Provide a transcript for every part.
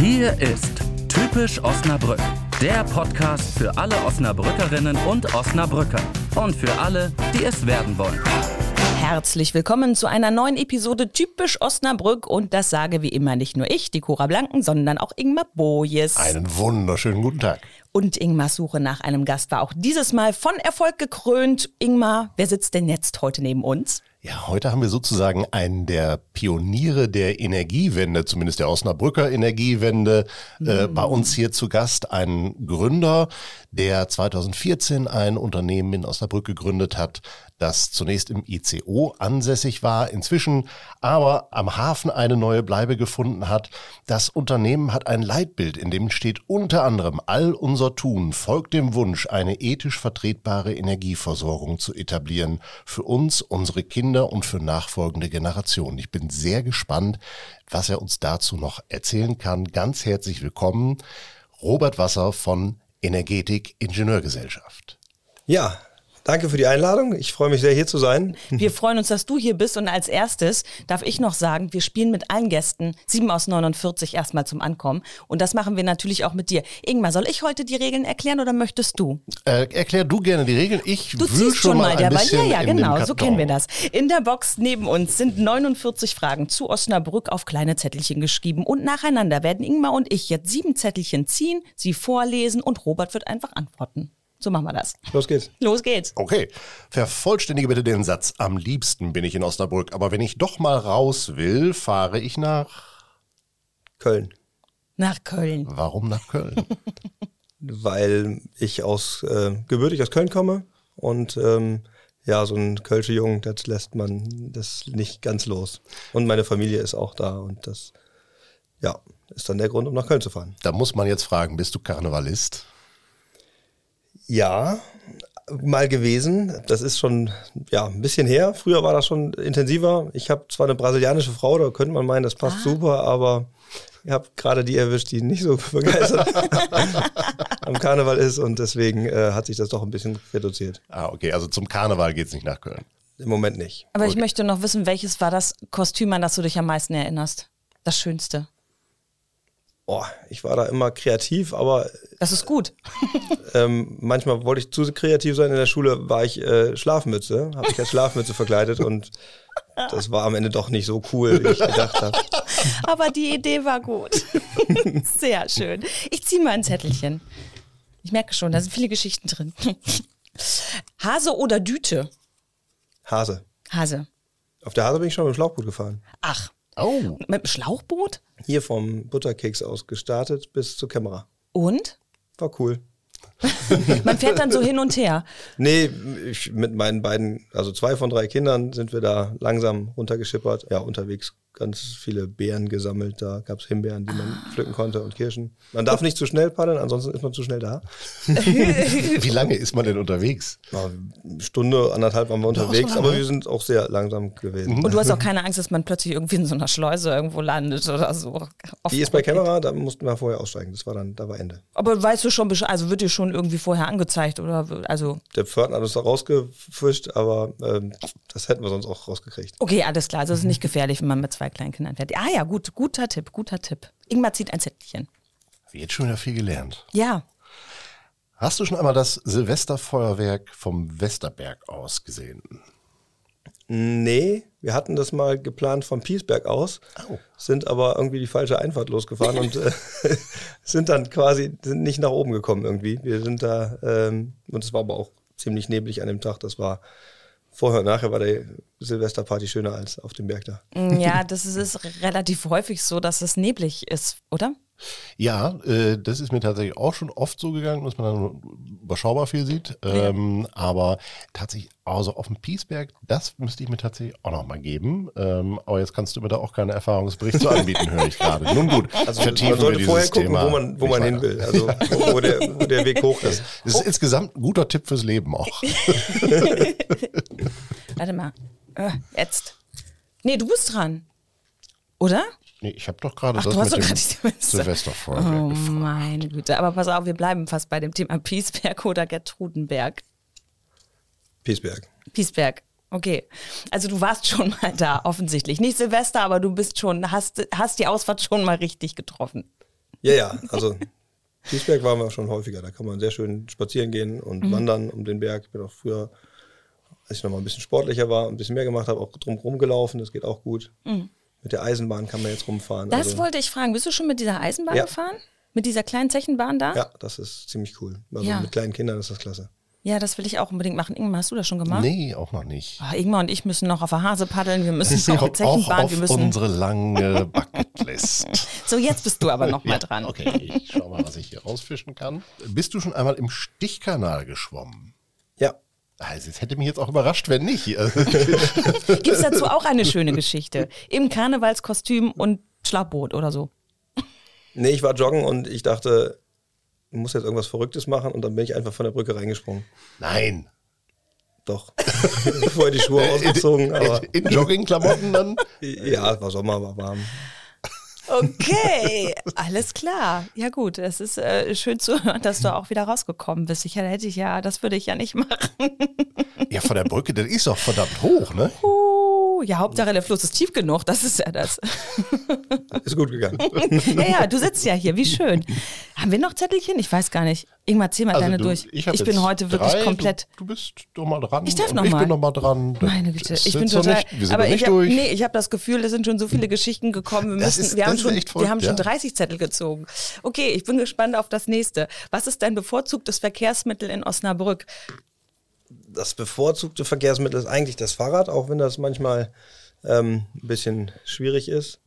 Hier ist Typisch Osnabrück, der Podcast für alle Osnabrückerinnen und Osnabrücker und für alle, die es werden wollen. Herzlich willkommen zu einer neuen Episode Typisch Osnabrück und das sage wie immer nicht nur ich, die Cora Blanken, sondern auch Ingmar Bojes. Einen wunderschönen guten Tag. Und Ingmars Suche nach einem Gast war auch dieses Mal von Erfolg gekrönt. Ingmar, wer sitzt denn jetzt heute neben uns? Ja, heute haben wir sozusagen einen der Pioniere der Energiewende, zumindest der Osnabrücker Energiewende, äh, bei uns hier zu Gast. Ein Gründer, der 2014 ein Unternehmen in Osnabrück gegründet hat, das zunächst im ICO ansässig war, inzwischen aber am Hafen eine neue Bleibe gefunden hat. Das Unternehmen hat ein Leitbild, in dem steht unter anderem, all unser Tun folgt dem Wunsch, eine ethisch vertretbare Energieversorgung zu etablieren für uns, unsere Kinder und für nachfolgende Generationen. Ich bin sehr gespannt, was er uns dazu noch erzählen kann. Ganz herzlich willkommen, Robert Wasser von Energetik Ingenieurgesellschaft. Ja, Danke für die Einladung. Ich freue mich sehr, hier zu sein. Wir freuen uns, dass du hier bist. Und als erstes darf ich noch sagen, wir spielen mit allen Gästen 7 aus 49 erstmal zum Ankommen. Und das machen wir natürlich auch mit dir. Ingmar, soll ich heute die Regeln erklären oder möchtest du? Äh, erklär du gerne die Regeln. Ich Du ziehst schon mal derweil. Ja, ja, genau. So kennen wir das. In der Box neben uns sind 49 Fragen zu Osnabrück auf kleine Zettelchen geschrieben. Und nacheinander werden Ingmar und ich jetzt sieben Zettelchen ziehen, sie vorlesen und Robert wird einfach antworten. So machen wir das. Los geht's. Los geht's. Okay, vervollständige bitte den Satz. Am liebsten bin ich in Osnabrück, aber wenn ich doch mal raus will, fahre ich nach. Köln. Nach Köln. Warum nach Köln? Weil ich aus äh, gebürtig aus Köln komme und ähm, ja, so ein Kölsche Jungen, das lässt man das nicht ganz los. Und meine Familie ist auch da und das ja, ist dann der Grund, um nach Köln zu fahren. Da muss man jetzt fragen, bist du Karnevalist? Ja, mal gewesen. Das ist schon ja ein bisschen her. Früher war das schon intensiver. Ich habe zwar eine brasilianische Frau, da könnte man meinen, das passt ah. super, aber ich habe gerade die erwischt, die nicht so begeistert am Karneval ist und deswegen äh, hat sich das doch ein bisschen reduziert. Ah, okay, also zum Karneval geht es nicht nach Köln. Im Moment nicht. Aber okay. ich möchte noch wissen, welches war das Kostüm, an das du dich am meisten erinnerst? Das Schönste oh, ich war da immer kreativ, aber. Das ist gut. ähm, manchmal wollte ich zu kreativ sein. In der Schule war ich äh, Schlafmütze, habe ich als Schlafmütze verkleidet und das war am Ende doch nicht so cool, wie ich gedacht habe. Aber die Idee war gut. Sehr schön. Ich ziehe mal ein Zettelchen. Ich merke schon, da sind viele Geschichten drin. Hase oder Düte? Hase. Hase. Auf der Hase bin ich schon mit dem Schlauchboot gefahren. Ach. Oh. Mit dem Schlauchboot? Hier vom Butterkeks aus gestartet bis zur Kamera. Und? War cool. Man fährt dann so hin und her. Nee, ich, mit meinen beiden, also zwei von drei Kindern sind wir da langsam runtergeschippert. Ja, unterwegs ganz viele Beeren gesammelt. Da gab es Himbeeren, die man ah. pflücken konnte und Kirschen. Man darf nicht zu schnell paddeln, ansonsten ist man zu schnell da. Wie lange ist man denn unterwegs? Eine Stunde, anderthalb waren wir unterwegs, aber wir sind auch sehr langsam gewesen. Und du hast auch keine Angst, dass man plötzlich irgendwie in so einer Schleuse irgendwo landet oder so. Die ist bei Kamera, da mussten wir vorher aussteigen. Das war dann, da war Ende. Aber weißt du schon, also wird dir schon irgendwie vorher angezeigt oder also? Der Pförtner hat uns da rausgefischt, aber ähm, das hätten wir sonst auch rausgekriegt. Okay, alles klar. Also es ist nicht gefährlich, wenn man mit zwei kleinen Kindern fährt. Ah ja, gut, guter Tipp, guter Tipp. Ingmar zieht ein Zettelchen. Jetzt schon wieder viel gelernt. Ja. Hast du schon einmal das Silvesterfeuerwerk vom Westerberg aus gesehen? Nee, wir hatten das mal geplant vom Piesberg aus, oh. sind aber irgendwie die falsche Einfahrt losgefahren und äh, sind dann quasi sind nicht nach oben gekommen irgendwie. Wir sind da, ähm, und es war aber auch ziemlich neblig an dem Tag. Das war vorher und nachher war der Silvesterparty schöner als auf dem Berg da. Ja, das ist, ist relativ häufig so, dass es neblig ist, oder? Ja, äh, das ist mir tatsächlich auch schon oft so gegangen, dass man dann überschaubar viel sieht. Ähm, ja. Aber tatsächlich, also auf dem Piesberg, das müsste ich mir tatsächlich auch noch mal geben. Ähm, aber jetzt kannst du mir da auch keine Erfahrungsberichte anbieten, höre ich gerade. Nun gut, also vertiefen man sollte vorher gucken, Thema wo man, wo man hin will, also wo, wo, der, wo der Weg hoch ist. Das ist oh. insgesamt ein guter Tipp fürs Leben auch. Warte mal, äh, jetzt. Nee, du bist dran. Oder? Nee, ich habe doch gerade das mit dem Silvesterfeuerwerk Oh gefragt. meine Güte. Aber pass auf, wir bleiben fast bei dem Thema Piesberg oder Gertrudenberg. Piesberg. Piesberg. Okay. Also du warst schon mal da, offensichtlich. Nicht Silvester, aber du bist schon, hast, hast die Ausfahrt schon mal richtig getroffen. Ja, ja, also Kiesberg waren wir schon häufiger. Da kann man sehr schön spazieren gehen und mhm. wandern um den Berg. Ich bin auch früher, als ich noch mal ein bisschen sportlicher war, ein bisschen mehr gemacht habe, auch drumherum gelaufen. Das geht auch gut. Mhm. Mit der Eisenbahn kann man jetzt rumfahren. Das also, wollte ich fragen. Bist du schon mit dieser Eisenbahn ja. gefahren? Mit dieser kleinen Zechenbahn da? Ja, das ist ziemlich cool. Also ja. mit kleinen Kindern ist das klasse. Ja, das will ich auch unbedingt machen. Ingmar, hast du das schon gemacht? Nee, auch noch nicht. Oh, Ingmar und ich müssen noch auf der Hase paddeln. Wir müssen noch auf Zechenbahn. Auch auf wir müssen unsere lange Bucketlist. so, jetzt bist du aber noch mal ja, dran. Okay, ich schau mal, was ich hier rausfischen kann. Bist du schon einmal im Stichkanal geschwommen? Also, es hätte mich jetzt auch überrascht, wenn nicht. Gibt es dazu auch eine schöne Geschichte? Im Karnevalskostüm und Schlauchboot oder so? Nee, ich war joggen und ich dachte, muss jetzt irgendwas Verrücktes machen und dann bin ich einfach von der Brücke reingesprungen. Nein. Doch. Vorher die Schuhe ausgezogen. Aber in, in Joggingklamotten dann? Ja, es war Sommer, war warm. Okay, alles klar. Ja gut, es ist äh, schön zu hören, dass du auch wieder rausgekommen bist. Ich hätte ich ja, das würde ich ja nicht machen. Ja, von der Brücke, das ist doch verdammt hoch, ne? Uh, ja, Hauptsache der Fluss ist tief genug, das ist ja das. Ist gut gegangen. ja, ja, du sitzt ja hier, wie schön. Haben wir noch Zettelchen? Ich weiß gar nicht. Ingmar, zieh mal also deine du, durch. Ich, ich bin heute wirklich drei, komplett. Du, du, bist doch mal dran. Ich darf noch ich mal. bin noch mal dran. Meine Güte, ich bin total. Nicht, wir sind aber ich hab, durch. nee, ich habe das Gefühl, es sind schon so viele Geschichten gekommen. Wir, müssen, ist, wir haben, schon, voll, wir haben schon 30 Zettel gezogen. Okay, ich bin gespannt auf das nächste. Was ist dein bevorzugtes Verkehrsmittel in Osnabrück? Das bevorzugte Verkehrsmittel ist eigentlich das Fahrrad, auch wenn das manchmal ähm, ein bisschen schwierig ist.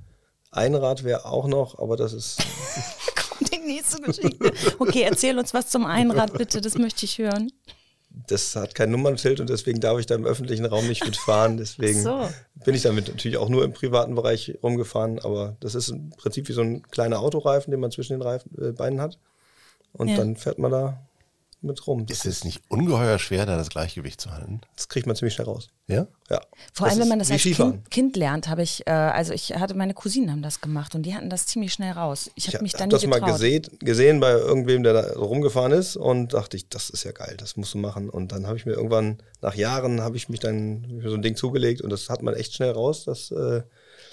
Einrad wäre auch noch, aber das ist. Kommt die nächste Geschichte. Okay, erzähl uns was zum Einrad, bitte, das möchte ich hören. Das hat kein Nummernschild und deswegen darf ich da im öffentlichen Raum nicht mitfahren. Deswegen so. bin ich damit natürlich auch nur im privaten Bereich rumgefahren. Aber das ist im Prinzip wie so ein kleiner Autoreifen, den man zwischen den Reifen, äh, Beinen hat. Und ja. dann fährt man da mit rum. Das ist es nicht ungeheuer schwer, da das Gleichgewicht zu halten? Das kriegt man ziemlich schnell raus. Ja? Ja. Vor allem, wenn man das als kind, kind, lernt, habe ich, äh, also ich hatte meine Cousinen haben das gemacht und die hatten das ziemlich schnell raus. Ich habe mich dann hab das getraut. mal gesehen, gesehen bei irgendwem, der da rumgefahren ist und dachte ich, das ist ja geil, das musst du machen. Und dann habe ich mir irgendwann, nach Jahren, habe ich mich dann so ein Ding zugelegt und das hat man echt schnell raus, das äh,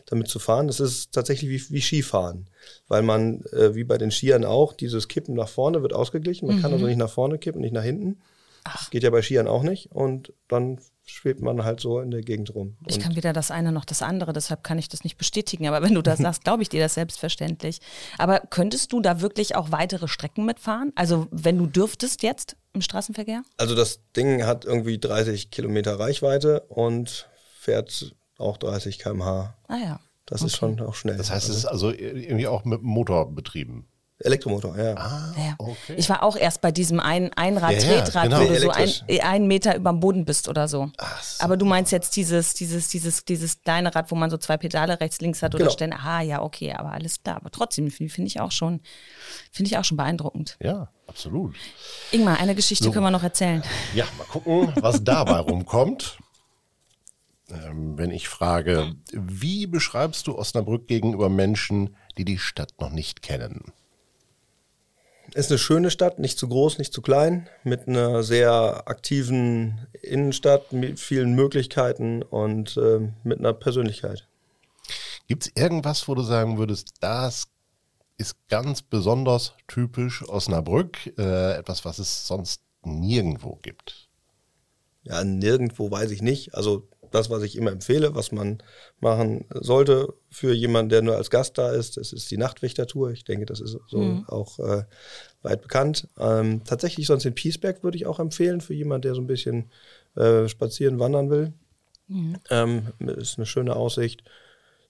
damit zu fahren. Das ist tatsächlich wie, wie Skifahren, weil man, äh, wie bei den Skiern auch, dieses Kippen nach vorne wird ausgeglichen. Man mhm. kann also nicht nach vorne kippen, nicht nach hinten. Ach. Das geht ja bei Skiern auch nicht. Und dann schwebt man halt so in der Gegend rum. Ich kann weder das eine noch das andere, deshalb kann ich das nicht bestätigen. Aber wenn du das sagst, glaube ich dir das selbstverständlich. Aber könntest du da wirklich auch weitere Strecken mitfahren? Also wenn du dürftest jetzt im Straßenverkehr? Also das Ding hat irgendwie 30 Kilometer Reichweite und fährt auch 30 km/h. Ah ja. Das okay. ist schon auch schnell. Das heißt, es ist also irgendwie auch mit Motor betrieben. Elektromotor, ja. Ah, ja. Okay. Ich war auch erst bei diesem ein Einrad, ja, ja, Tretrad, genau. wo du so ein, einen Meter über dem Boden bist oder so. so. Aber du meinst jetzt dieses, dieses, dieses, dieses kleine Rad, wo man so zwei Pedale rechts, links hat oder genau. stellen. Ah, ja, okay, aber alles klar. Aber trotzdem finde ich auch schon, finde ich auch schon beeindruckend. Ja, absolut. Ingmar, eine Geschichte so. können wir noch erzählen. Ja, mal gucken, was dabei rumkommt. Ähm, wenn ich frage, wie beschreibst du Osnabrück gegenüber Menschen, die die Stadt noch nicht kennen? Ist eine schöne Stadt, nicht zu groß, nicht zu klein, mit einer sehr aktiven Innenstadt, mit vielen Möglichkeiten und äh, mit einer Persönlichkeit. Gibt es irgendwas, wo du sagen würdest, das ist ganz besonders typisch Osnabrück, äh, etwas, was es sonst nirgendwo gibt? Ja, nirgendwo weiß ich nicht. Also das, was ich immer empfehle, was man machen sollte für jemanden, der nur als Gast da ist. Das ist die Nachtwächtertour. Ich denke, das ist so mhm. auch äh, weit bekannt. Ähm, tatsächlich sonst den Peaceberg würde ich auch empfehlen für jemanden, der so ein bisschen äh, spazieren, wandern will. Mhm. Ähm, ist eine schöne Aussicht.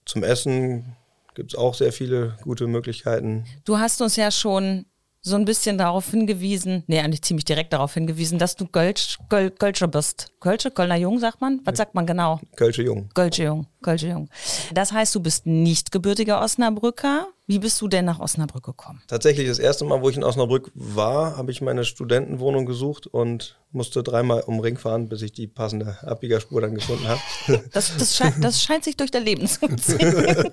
Zum Essen gibt es auch sehr viele gute Möglichkeiten. Du hast uns ja schon so ein bisschen darauf hingewiesen, nee, eigentlich ziemlich direkt darauf hingewiesen, dass du Gölsch, Göl, Gölscher bist. Kölsche, Kölner Jung, sagt man? Was sagt man genau? Kölsche Jung. Kölsche Jung, Kölsche Jung. Das heißt, du bist nicht gebürtiger Osnabrücker. Wie bist du denn nach Osnabrück gekommen? Tatsächlich das erste Mal, wo ich in Osnabrück war, habe ich meine Studentenwohnung gesucht und musste dreimal um Ring fahren, bis ich die passende Abbiegerspur dann gefunden habe. Das, das, scheint, das scheint sich durch dein Leben zu ziehen.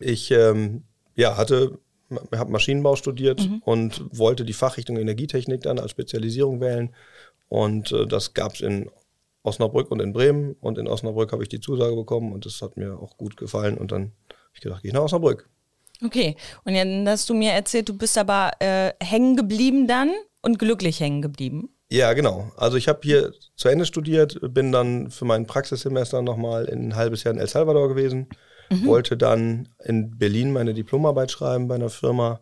ich ähm, ja, hatte habe Maschinenbau studiert mhm. und wollte die Fachrichtung Energietechnik dann als Spezialisierung wählen. Und äh, das gab es in Osnabrück und in Bremen. Und in Osnabrück habe ich die Zusage bekommen und das hat mir auch gut gefallen. Und dann habe ich gedacht, gehe ich nach Osnabrück. Okay, und jetzt hast du mir erzählt, du bist aber äh, hängen geblieben dann und glücklich hängen geblieben. Ja, genau. Also ich habe hier zu Ende studiert, bin dann für mein Praxissemester nochmal ein halbes Jahr in El Salvador gewesen, mhm. wollte dann in Berlin meine Diplomarbeit schreiben bei einer Firma,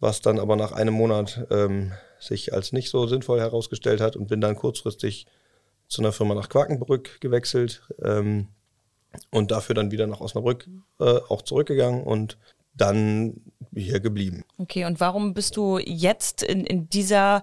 was dann aber nach einem Monat ähm, sich als nicht so sinnvoll herausgestellt hat und bin dann kurzfristig zu einer Firma nach Quakenbrück gewechselt ähm, und dafür dann wieder nach Osnabrück äh, auch zurückgegangen und dann hier geblieben. Okay, und warum bist du jetzt in, in dieser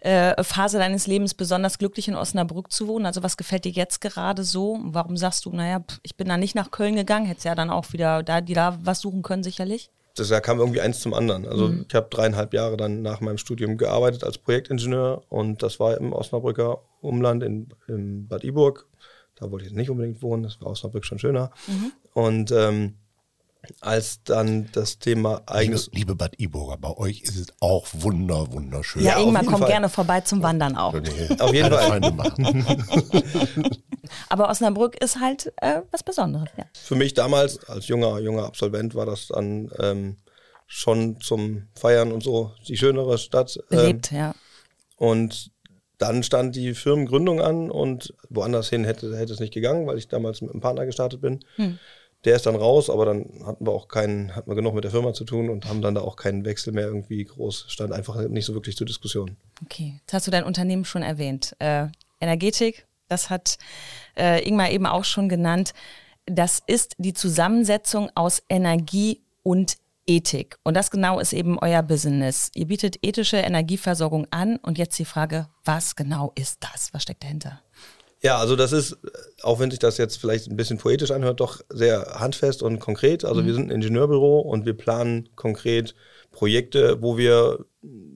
äh, Phase deines Lebens besonders glücklich in Osnabrück zu wohnen? Also was gefällt dir jetzt gerade so? Warum sagst du, naja, ich bin da nicht nach Köln gegangen, hättest ja dann auch wieder da, die da was suchen können, sicherlich? Das da kam irgendwie eins zum anderen. Also mhm. ich habe dreieinhalb Jahre dann nach meinem Studium gearbeitet als Projektingenieur und das war im Osnabrücker Umland in, in Bad Iburg. Da wollte ich nicht unbedingt wohnen, das war Osnabrück schon schöner. Mhm. Und ähm, als dann das Thema eigenes. Liebe, liebe Bad Iburger, bei euch ist es auch wunder, wunderschön. Ja, ja Ingmar kommt Fall. gerne vorbei zum Wandern auch. Nee, auf jeden Fall. Aber Osnabrück ist halt äh, was Besonderes. Ja. Für mich damals als junger, junger Absolvent war das dann ähm, schon zum Feiern und so die schönere Stadt. Ähm, Belebt, ja. Und dann stand die Firmengründung an und woanders hin hätte, hätte es nicht gegangen, weil ich damals mit einem Partner gestartet bin. Hm. Der ist dann raus, aber dann hatten wir auch keinen, hatten wir genug mit der Firma zu tun und haben dann da auch keinen Wechsel mehr irgendwie groß, stand einfach nicht so wirklich zur Diskussion. Okay, jetzt hast du dein Unternehmen schon erwähnt. Äh, Energetik, das hat äh, Ingmar eben auch schon genannt. Das ist die Zusammensetzung aus Energie und Ethik. Und das genau ist eben euer Business. Ihr bietet ethische Energieversorgung an. Und jetzt die Frage, was genau ist das? Was steckt dahinter? Ja, also das ist, auch wenn sich das jetzt vielleicht ein bisschen poetisch anhört, doch sehr handfest und konkret. Also mhm. wir sind ein Ingenieurbüro und wir planen konkret Projekte, wo wir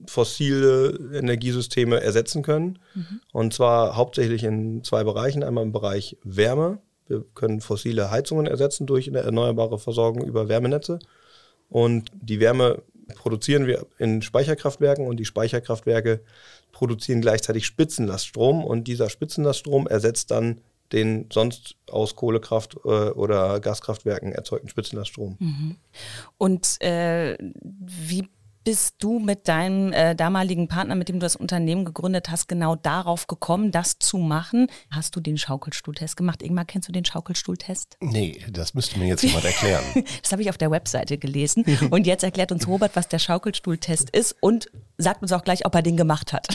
fossile Energiesysteme ersetzen können. Mhm. Und zwar hauptsächlich in zwei Bereichen. Einmal im Bereich Wärme. Wir können fossile Heizungen ersetzen durch eine erneuerbare Versorgung über Wärmenetze. Und die Wärme produzieren wir in Speicherkraftwerken und die Speicherkraftwerke produzieren gleichzeitig Spitzenlaststrom und dieser Spitzenlaststrom ersetzt dann den sonst aus Kohlekraft äh, oder Gaskraftwerken erzeugten Spitzenlaststrom. Mhm. Und äh, wie bist du mit deinem äh, damaligen Partner, mit dem du das Unternehmen gegründet hast, genau darauf gekommen, das zu machen? Hast du den Schaukelstuhltest gemacht? Ingmar, kennst du den Schaukelstuhltest? Nee, das müsste mir jetzt jemand erklären. das habe ich auf der Webseite gelesen. Und jetzt erklärt uns Robert, was der Schaukelstuhltest ist und sagt uns auch gleich, ob er den gemacht hat.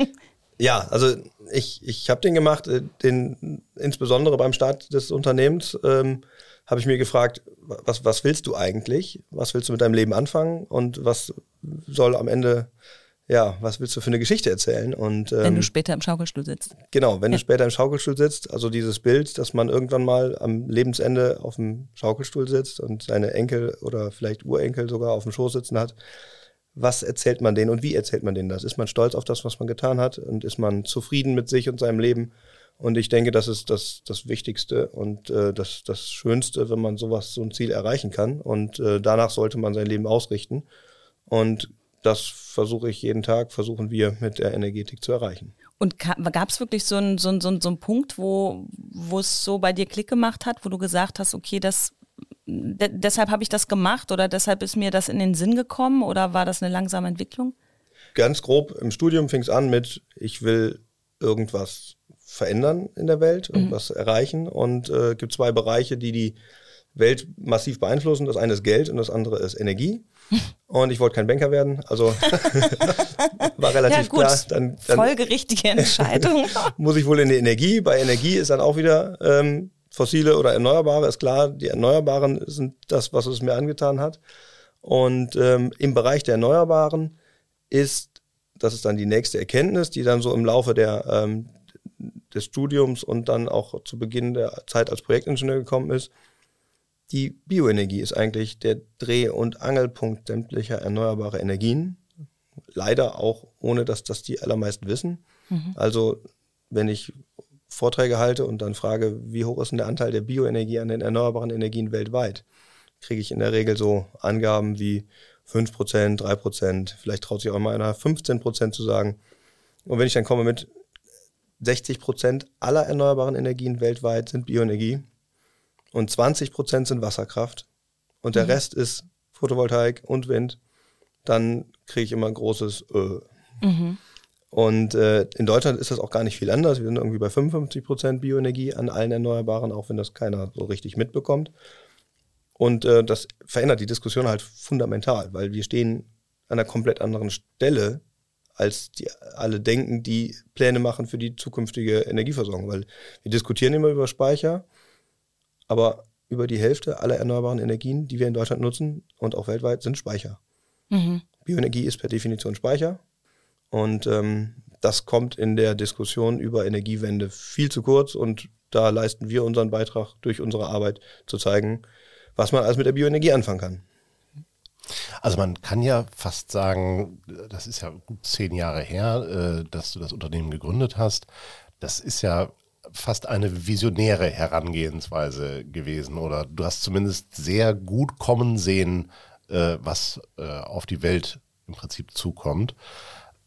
ja, also ich, ich habe den gemacht, äh, den insbesondere beim Start des Unternehmens. Ähm, habe ich mir gefragt, was, was willst du eigentlich? Was willst du mit deinem Leben anfangen? Und was soll am Ende, ja, was willst du für eine Geschichte erzählen? Und, ähm, wenn du später im Schaukelstuhl sitzt. Genau, wenn ja. du später im Schaukelstuhl sitzt, also dieses Bild, dass man irgendwann mal am Lebensende auf dem Schaukelstuhl sitzt und seine Enkel oder vielleicht Urenkel sogar auf dem Schoß sitzen hat. Was erzählt man denen und wie erzählt man denen das? Ist man stolz auf das, was man getan hat und ist man zufrieden mit sich und seinem Leben? Und ich denke, das ist das, das Wichtigste und äh, das, das Schönste, wenn man sowas, so ein Ziel erreichen kann. Und äh, danach sollte man sein Leben ausrichten. Und das versuche ich jeden Tag, versuchen wir mit der Energetik zu erreichen. Und gab es wirklich so einen so so so ein Punkt, wo es so bei dir Klick gemacht hat, wo du gesagt hast, okay, das de deshalb habe ich das gemacht oder deshalb ist mir das in den Sinn gekommen oder war das eine langsame Entwicklung? Ganz grob, im Studium fing es an mit, ich will irgendwas verändern in der Welt, irgendwas mhm. erreichen. Und äh, gibt zwei Bereiche, die die Welt massiv beeinflussen. Das eine ist Geld und das andere ist Energie. Und ich wollte kein Banker werden, also war relativ ja, gut. klar. Dann, dann Folgerichtige Entscheidung. muss ich wohl in die Energie. Bei Energie ist dann auch wieder ähm, fossile oder erneuerbare, ist klar. Die Erneuerbaren sind das, was es mir angetan hat. Und ähm, im Bereich der Erneuerbaren ist, das ist dann die nächste Erkenntnis, die dann so im Laufe der, ähm, des Studiums und dann auch zu Beginn der Zeit als Projektingenieur gekommen ist. Die Bioenergie ist eigentlich der Dreh- und Angelpunkt sämtlicher erneuerbarer Energien. Leider auch ohne, dass das die allermeisten wissen. Mhm. Also wenn ich Vorträge halte und dann frage, wie hoch ist denn der Anteil der Bioenergie an den erneuerbaren Energien weltweit, kriege ich in der Regel so Angaben wie 5%, 3%, vielleicht traut sich auch mal einer 15% zu sagen. Und wenn ich dann komme mit 60 Prozent aller erneuerbaren Energien weltweit sind Bioenergie und 20 Prozent sind Wasserkraft und der mhm. Rest ist Photovoltaik und Wind, dann kriege ich immer ein großes Ö. Mhm. Und äh, in Deutschland ist das auch gar nicht viel anders. Wir sind irgendwie bei 55 Prozent Bioenergie an allen Erneuerbaren, auch wenn das keiner so richtig mitbekommt. Und äh, das verändert die Diskussion halt fundamental, weil wir stehen an einer komplett anderen Stelle, als die alle denken, die Pläne machen für die zukünftige Energieversorgung. Weil wir diskutieren immer über Speicher, aber über die Hälfte aller erneuerbaren Energien, die wir in Deutschland nutzen und auch weltweit, sind Speicher. Mhm. Bioenergie ist per Definition Speicher. Und ähm, das kommt in der Diskussion über Energiewende viel zu kurz und da leisten wir unseren Beitrag durch unsere Arbeit zu zeigen, was man alles mit der Bioenergie anfangen kann. Also man kann ja fast sagen, das ist ja gut zehn Jahre her, äh, dass du das Unternehmen gegründet hast. Das ist ja fast eine visionäre Herangehensweise gewesen oder du hast zumindest sehr gut kommen sehen, äh, was äh, auf die Welt im Prinzip zukommt.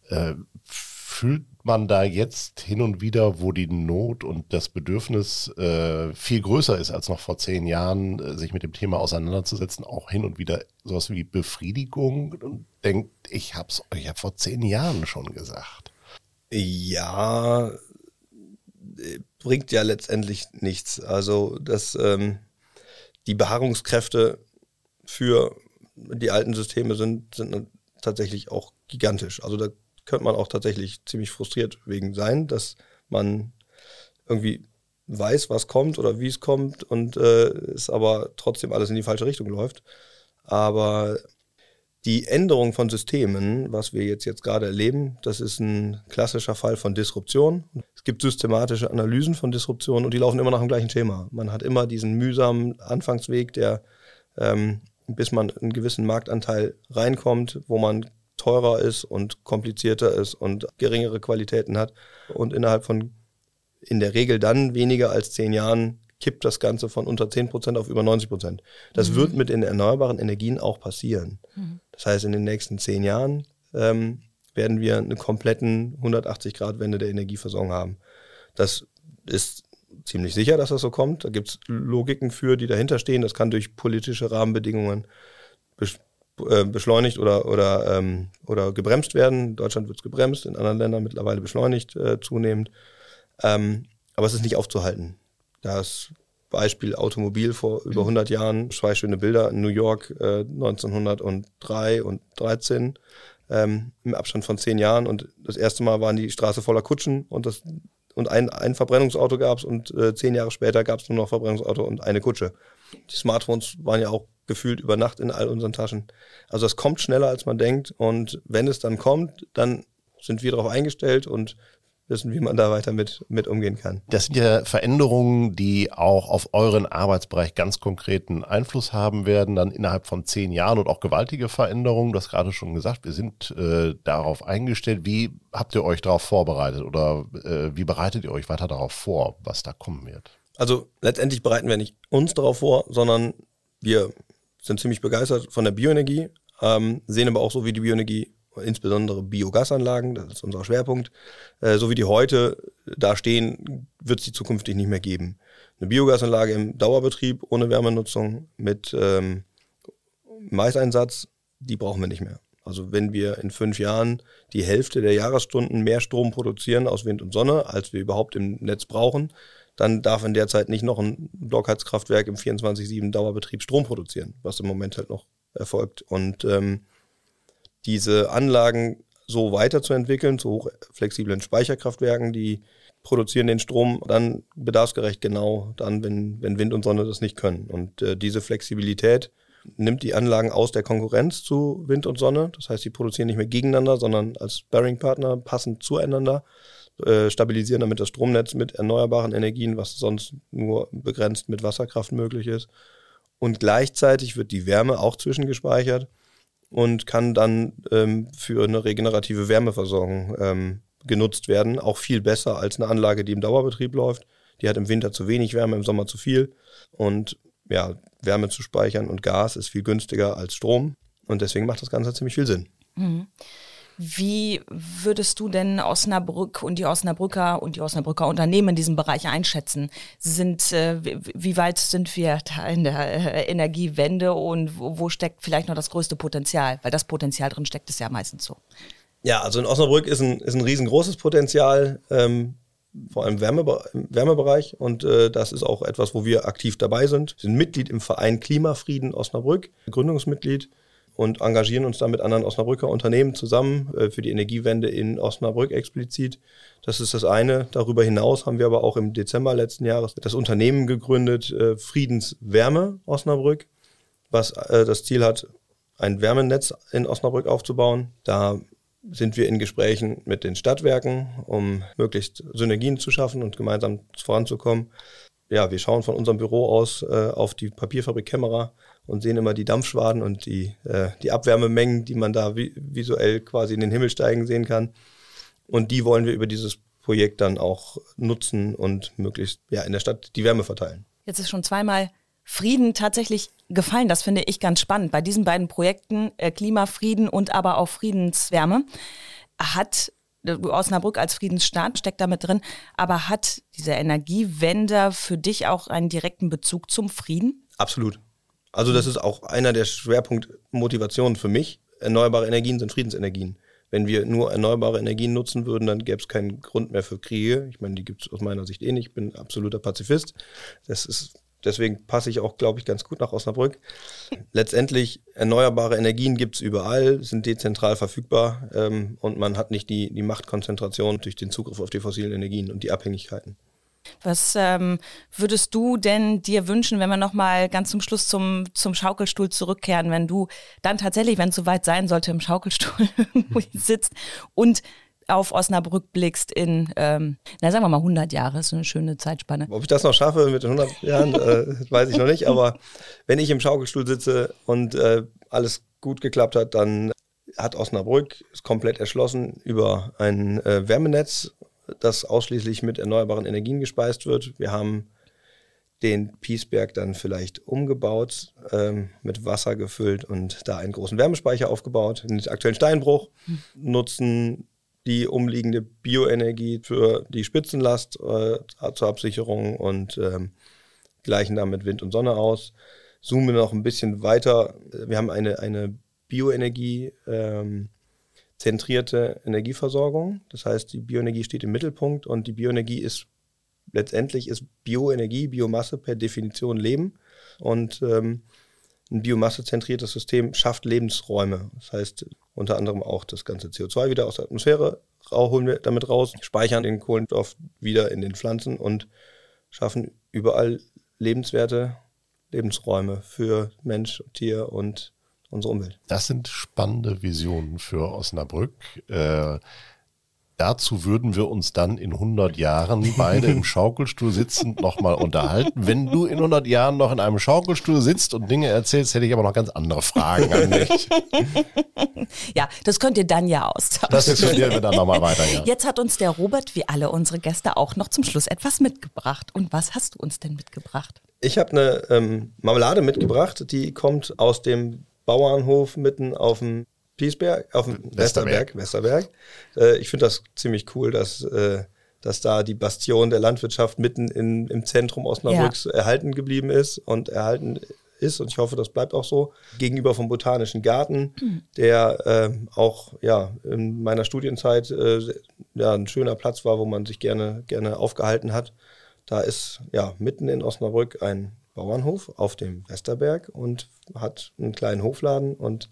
Äh, fühlt man da jetzt hin und wieder, wo die Not und das Bedürfnis äh, viel größer ist als noch vor zehn Jahren, äh, sich mit dem Thema auseinanderzusetzen, auch hin und wieder sowas wie Befriedigung und denkt, ich habe es euch ja vor zehn Jahren schon gesagt. Ja, bringt ja letztendlich nichts. Also das, ähm, die Beharrungskräfte für die alten Systeme sind, sind tatsächlich auch gigantisch. Also da könnte man auch tatsächlich ziemlich frustriert wegen sein, dass man irgendwie weiß, was kommt oder wie es kommt und äh, es aber trotzdem alles in die falsche Richtung läuft. Aber die Änderung von Systemen, was wir jetzt, jetzt gerade erleben, das ist ein klassischer Fall von Disruption. Es gibt systematische Analysen von Disruption und die laufen immer nach dem gleichen Schema. Man hat immer diesen mühsamen Anfangsweg, der ähm, bis man einen gewissen Marktanteil reinkommt, wo man teurer ist und komplizierter ist und geringere Qualitäten hat. Und innerhalb von in der Regel dann weniger als zehn Jahren kippt das Ganze von unter 10 Prozent auf über 90 Prozent. Das mhm. wird mit den erneuerbaren Energien auch passieren. Mhm. Das heißt, in den nächsten zehn Jahren ähm, werden wir eine kompletten 180-Grad-Wende der Energieversorgung haben. Das ist ziemlich sicher, dass das so kommt. Da gibt es Logiken für, die dahinter stehen. Das kann durch politische Rahmenbedingungen äh, beschleunigt oder, oder, ähm, oder gebremst werden. In Deutschland wird es gebremst, in anderen Ländern mittlerweile beschleunigt äh, zunehmend. Ähm, aber es ist nicht aufzuhalten. Das Beispiel Automobil vor über 100 mhm. Jahren, zwei schöne Bilder in New York äh, 1903 und 13 ähm, im Abstand von zehn Jahren und das erste Mal waren die Straße voller Kutschen und das und ein, ein Verbrennungsauto gab es und äh, zehn Jahre später gab es nur noch Verbrennungsauto und eine Kutsche. Die Smartphones waren ja auch gefühlt über Nacht in all unseren Taschen. Also es kommt schneller, als man denkt. Und wenn es dann kommt, dann sind wir darauf eingestellt und wissen, wie man da weiter mit, mit umgehen kann. Das sind ja Veränderungen, die auch auf euren Arbeitsbereich ganz konkreten Einfluss haben werden, dann innerhalb von zehn Jahren und auch gewaltige Veränderungen. Du hast gerade schon gesagt, wir sind äh, darauf eingestellt. Wie habt ihr euch darauf vorbereitet oder äh, wie bereitet ihr euch weiter darauf vor, was da kommen wird? Also letztendlich bereiten wir nicht uns darauf vor, sondern wir sind ziemlich begeistert von der Bioenergie, ähm, sehen aber auch so, wie die Bioenergie, insbesondere Biogasanlagen, das ist unser Schwerpunkt, äh, so wie die heute da stehen, wird es die zukünftig nicht mehr geben. Eine Biogasanlage im Dauerbetrieb ohne Wärmenutzung mit ähm, Maiseinsatz, die brauchen wir nicht mehr. Also wenn wir in fünf Jahren die Hälfte der Jahresstunden mehr Strom produzieren aus Wind und Sonne, als wir überhaupt im Netz brauchen, dann darf in der Zeit nicht noch ein Blockheizkraftwerk im 24-7 Dauerbetrieb Strom produzieren, was im Moment halt noch erfolgt. Und ähm, diese Anlagen so weiterzuentwickeln, zu hochflexiblen Speicherkraftwerken, die produzieren den Strom dann bedarfsgerecht genau dann, wenn, wenn Wind und Sonne das nicht können. Und äh, diese Flexibilität nimmt die Anlagen aus der Konkurrenz zu Wind und Sonne. Das heißt, sie produzieren nicht mehr gegeneinander, sondern als Sparring-Partner passend zueinander äh, stabilisieren damit das Stromnetz mit erneuerbaren Energien, was sonst nur begrenzt mit Wasserkraft möglich ist. Und gleichzeitig wird die Wärme auch zwischengespeichert und kann dann ähm, für eine regenerative Wärmeversorgung ähm, genutzt werden. Auch viel besser als eine Anlage, die im Dauerbetrieb läuft. Die hat im Winter zu wenig Wärme, im Sommer zu viel. Und ja, Wärme zu speichern und Gas ist viel günstiger als Strom. Und deswegen macht das Ganze ziemlich viel Sinn. Mhm. Wie würdest du denn Osnabrück und die Osnabrücker und die Osnabrücker Unternehmen in diesem Bereich einschätzen? Sind, äh, wie weit sind wir da in der äh, Energiewende und wo, steckt vielleicht noch das größte Potenzial? Weil das Potenzial drin steckt, ist ja meistens so. Ja, also in Osnabrück ist ein, ist ein riesengroßes Potenzial, ähm, vor allem Wärme, im Wärmebereich. Und äh, das ist auch etwas, wo wir aktiv dabei sind. Wir sind Mitglied im Verein Klimafrieden Osnabrück, Gründungsmitglied und engagieren uns da mit anderen Osnabrücker Unternehmen zusammen äh, für die Energiewende in Osnabrück explizit. Das ist das eine. Darüber hinaus haben wir aber auch im Dezember letzten Jahres das Unternehmen gegründet, äh, Friedenswärme Osnabrück, was äh, das Ziel hat, ein Wärmenetz in Osnabrück aufzubauen. Da sind wir in Gesprächen mit den Stadtwerken, um möglichst Synergien zu schaffen und gemeinsam voranzukommen. Ja, wir schauen von unserem Büro aus äh, auf die Papierfabrik Kämmerer und sehen immer die Dampfschwaden und die, äh, die Abwärmemengen, die man da vi visuell quasi in den Himmel steigen sehen kann. Und die wollen wir über dieses Projekt dann auch nutzen und möglichst ja, in der Stadt die Wärme verteilen. Jetzt ist schon zweimal Frieden tatsächlich gefallen. Das finde ich ganz spannend. Bei diesen beiden Projekten, äh, Klimafrieden und aber auch Friedenswärme, hat äh, Osnabrück als Friedensstaat steckt damit drin, aber hat diese Energiewende für dich auch einen direkten Bezug zum Frieden? Absolut. Also das ist auch einer der Schwerpunktmotivationen für mich. Erneuerbare Energien sind Friedensenergien. Wenn wir nur erneuerbare Energien nutzen würden, dann gäbe es keinen Grund mehr für Kriege. Ich meine, die gibt es aus meiner Sicht eh nicht. Ich bin absoluter Pazifist. Das ist Deswegen passe ich auch, glaube ich, ganz gut nach Osnabrück. Letztendlich, erneuerbare Energien gibt es überall, sind dezentral verfügbar ähm, und man hat nicht die, die Machtkonzentration durch den Zugriff auf die fossilen Energien und die Abhängigkeiten. Was ähm, würdest du denn dir wünschen, wenn wir nochmal ganz zum Schluss zum, zum Schaukelstuhl zurückkehren, wenn du dann tatsächlich, wenn es soweit sein sollte, im Schaukelstuhl sitzt und auf Osnabrück blickst in, ähm, na sagen wir mal 100 Jahre, ist eine schöne Zeitspanne. Ob ich das noch schaffe mit den 100 Jahren, äh, weiß ich noch nicht, aber wenn ich im Schaukelstuhl sitze und äh, alles gut geklappt hat, dann hat Osnabrück ist komplett erschlossen über ein äh, Wärmenetz, das ausschließlich mit erneuerbaren Energien gespeist wird. Wir haben den Piesberg dann vielleicht umgebaut, ähm, mit Wasser gefüllt und da einen großen Wärmespeicher aufgebaut. Den aktuellen Steinbruch nutzen die umliegende Bioenergie für die Spitzenlast äh, zur Absicherung und ähm, gleichen damit Wind und Sonne aus. Zoomen noch ein bisschen weiter. Wir haben eine, eine Bioenergie ähm, zentrierte Energieversorgung. Das heißt, die Bioenergie steht im Mittelpunkt und die Bioenergie ist letztendlich ist Bioenergie, Biomasse per Definition Leben. Und ähm, ein biomassezentriertes System schafft Lebensräume. Das heißt, unter anderem auch das ganze CO2 wieder aus der Atmosphäre holen wir damit raus, speichern den Kohlenstoff wieder in den Pflanzen und schaffen überall lebenswerte Lebensräume für Mensch, Tier und unsere Umwelt. Das sind spannende Visionen für Osnabrück. Äh, Dazu würden wir uns dann in 100 Jahren beide im Schaukelstuhl sitzend nochmal unterhalten. Wenn du in 100 Jahren noch in einem Schaukelstuhl sitzt und Dinge erzählst, hätte ich aber noch ganz andere Fragen an dich. Ja, das könnt ihr dann ja austauschen. Das diskutieren wir dann nochmal weiter, ja. Jetzt hat uns der Robert, wie alle unsere Gäste, auch noch zum Schluss etwas mitgebracht. Und was hast du uns denn mitgebracht? Ich habe eine ähm, Marmelade mitgebracht, die kommt aus dem Bauernhof mitten auf dem Piesberg, auf dem Westerberg. Westerberg. Äh, ich finde das ziemlich cool, dass, äh, dass da die Bastion der Landwirtschaft mitten in, im Zentrum Osnabrücks ja. erhalten geblieben ist und erhalten ist und ich hoffe, das bleibt auch so. Gegenüber vom Botanischen Garten, mhm. der äh, auch ja in meiner Studienzeit äh, ja ein schöner Platz war, wo man sich gerne gerne aufgehalten hat. Da ist ja mitten in Osnabrück ein Bauernhof auf dem Westerberg und hat einen kleinen Hofladen und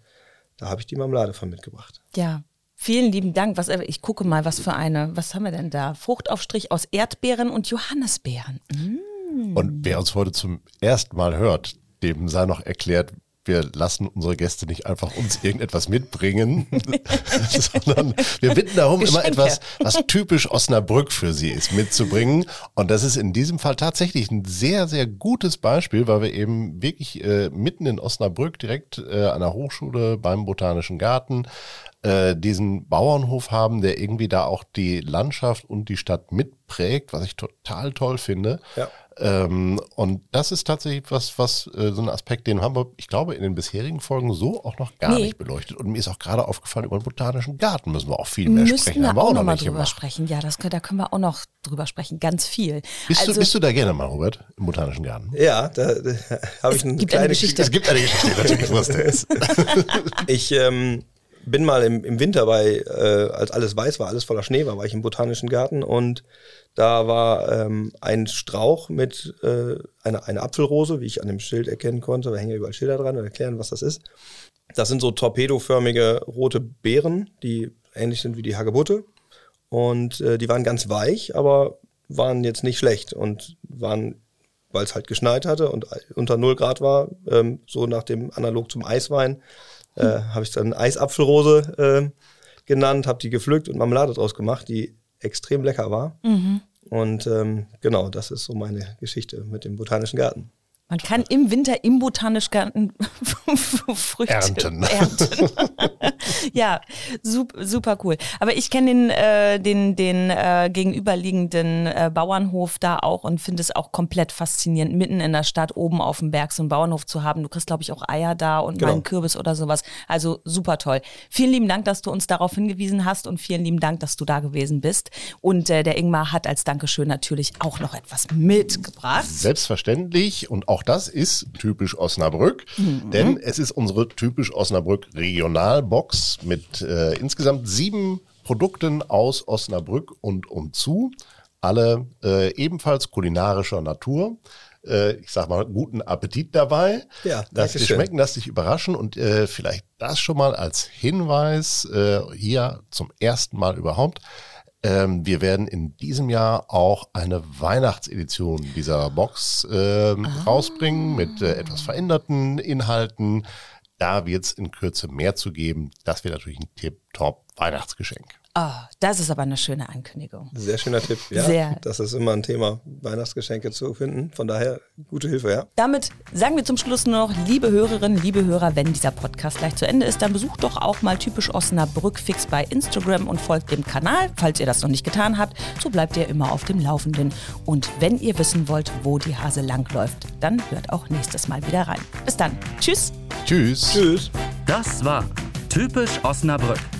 da habe ich die Marmelade von mitgebracht. Ja, Vielen lieben Dank. Was, ich gucke mal, was für eine, was haben wir denn da? Fruchtaufstrich aus Erdbeeren und Johannisbeeren. Mm. Und wer uns heute zum ersten Mal hört, dem sei noch erklärt, wir lassen unsere Gäste nicht einfach uns irgendetwas mitbringen, sondern wir bitten darum, Geschenke. immer etwas, was typisch Osnabrück für sie ist, mitzubringen. Und das ist in diesem Fall tatsächlich ein sehr, sehr gutes Beispiel, weil wir eben wirklich äh, mitten in Osnabrück direkt äh, an der Hochschule beim Botanischen Garten äh, diesen Bauernhof haben, der irgendwie da auch die Landschaft und die Stadt mitprägt, was ich total toll finde. Ja. Ähm, und das ist tatsächlich was, was äh, so ein Aspekt, den haben wir, ich glaube, in den bisherigen Folgen so auch noch gar nee. nicht beleuchtet. Und mir ist auch gerade aufgefallen, über den botanischen Garten müssen wir auch viel mehr Müssten sprechen. Wir haben wir auch noch mal drüber gemacht. sprechen. Ja, das, da können wir auch noch drüber sprechen, ganz viel. Bist, also, du, bist du da gerne mal, Robert, im botanischen Garten? Ja, da, da habe ich eine gibt kleine eine Geschichte. Es gibt eine Geschichte, natürlich, was der ist. ich ähm, bin mal im, im Winter bei, äh, als alles weiß war, alles voller Schnee war, war ich im botanischen Garten und da war ähm, ein Strauch mit äh, einer eine Apfelrose, wie ich an dem Schild erkennen konnte. Da hängen ja überall Schilder dran und erklären, was das ist. Das sind so torpedoförmige rote Beeren, die ähnlich sind wie die Hagebutte. Und äh, die waren ganz weich, aber waren jetzt nicht schlecht und waren, weil es halt geschneit hatte und unter 0 Grad war, ähm, so nach dem Analog zum Eiswein, äh, habe ich dann Eisapfelrose äh, genannt, habe die gepflückt und Marmelade draus gemacht, die extrem lecker war. Mhm. Und ähm, genau, das ist so meine Geschichte mit dem Botanischen Garten. Man kann im Winter im Botanischen Garten Früchte ernten. ernten. ja, super, super cool. Aber ich kenne den, äh, den, den äh, gegenüberliegenden äh, Bauernhof da auch und finde es auch komplett faszinierend, mitten in der Stadt oben auf dem Berg so einen Bauernhof zu haben. Du kriegst, glaube ich, auch Eier da und genau. mal einen Kürbis oder sowas. Also super toll. Vielen lieben Dank, dass du uns darauf hingewiesen hast und vielen lieben Dank, dass du da gewesen bist. Und äh, der Ingmar hat als Dankeschön natürlich auch noch etwas mitgebracht. Selbstverständlich und auch auch das ist typisch Osnabrück, mhm. denn es ist unsere typisch Osnabrück Regionalbox mit äh, insgesamt sieben Produkten aus Osnabrück und umzu. Alle äh, ebenfalls kulinarischer Natur. Äh, ich sag mal, guten Appetit dabei. Ja, dass die schmecken, dass dich überraschen und äh, vielleicht das schon mal als Hinweis äh, hier zum ersten Mal überhaupt. Ähm, wir werden in diesem Jahr auch eine Weihnachtsedition dieser Box ähm, ah. rausbringen mit äh, etwas veränderten Inhalten. Da wird es in Kürze mehr zu geben. Das wird natürlich ein Tip-Top-Weihnachtsgeschenk. Oh, das ist aber eine schöne Ankündigung. Sehr schöner Tipp, ja. Sehr. Das ist immer ein Thema, Weihnachtsgeschenke zu finden. Von daher gute Hilfe, ja. Damit sagen wir zum Schluss nur noch, liebe Hörerinnen, liebe Hörer, wenn dieser Podcast gleich zu Ende ist, dann besucht doch auch mal typisch Osnabrück fix bei Instagram und folgt dem Kanal. Falls ihr das noch nicht getan habt, so bleibt ihr immer auf dem Laufenden. Und wenn ihr wissen wollt, wo die Hase langläuft, dann hört auch nächstes Mal wieder rein. Bis dann. Tschüss. Tschüss. Tschüss. Das war typisch Osnabrück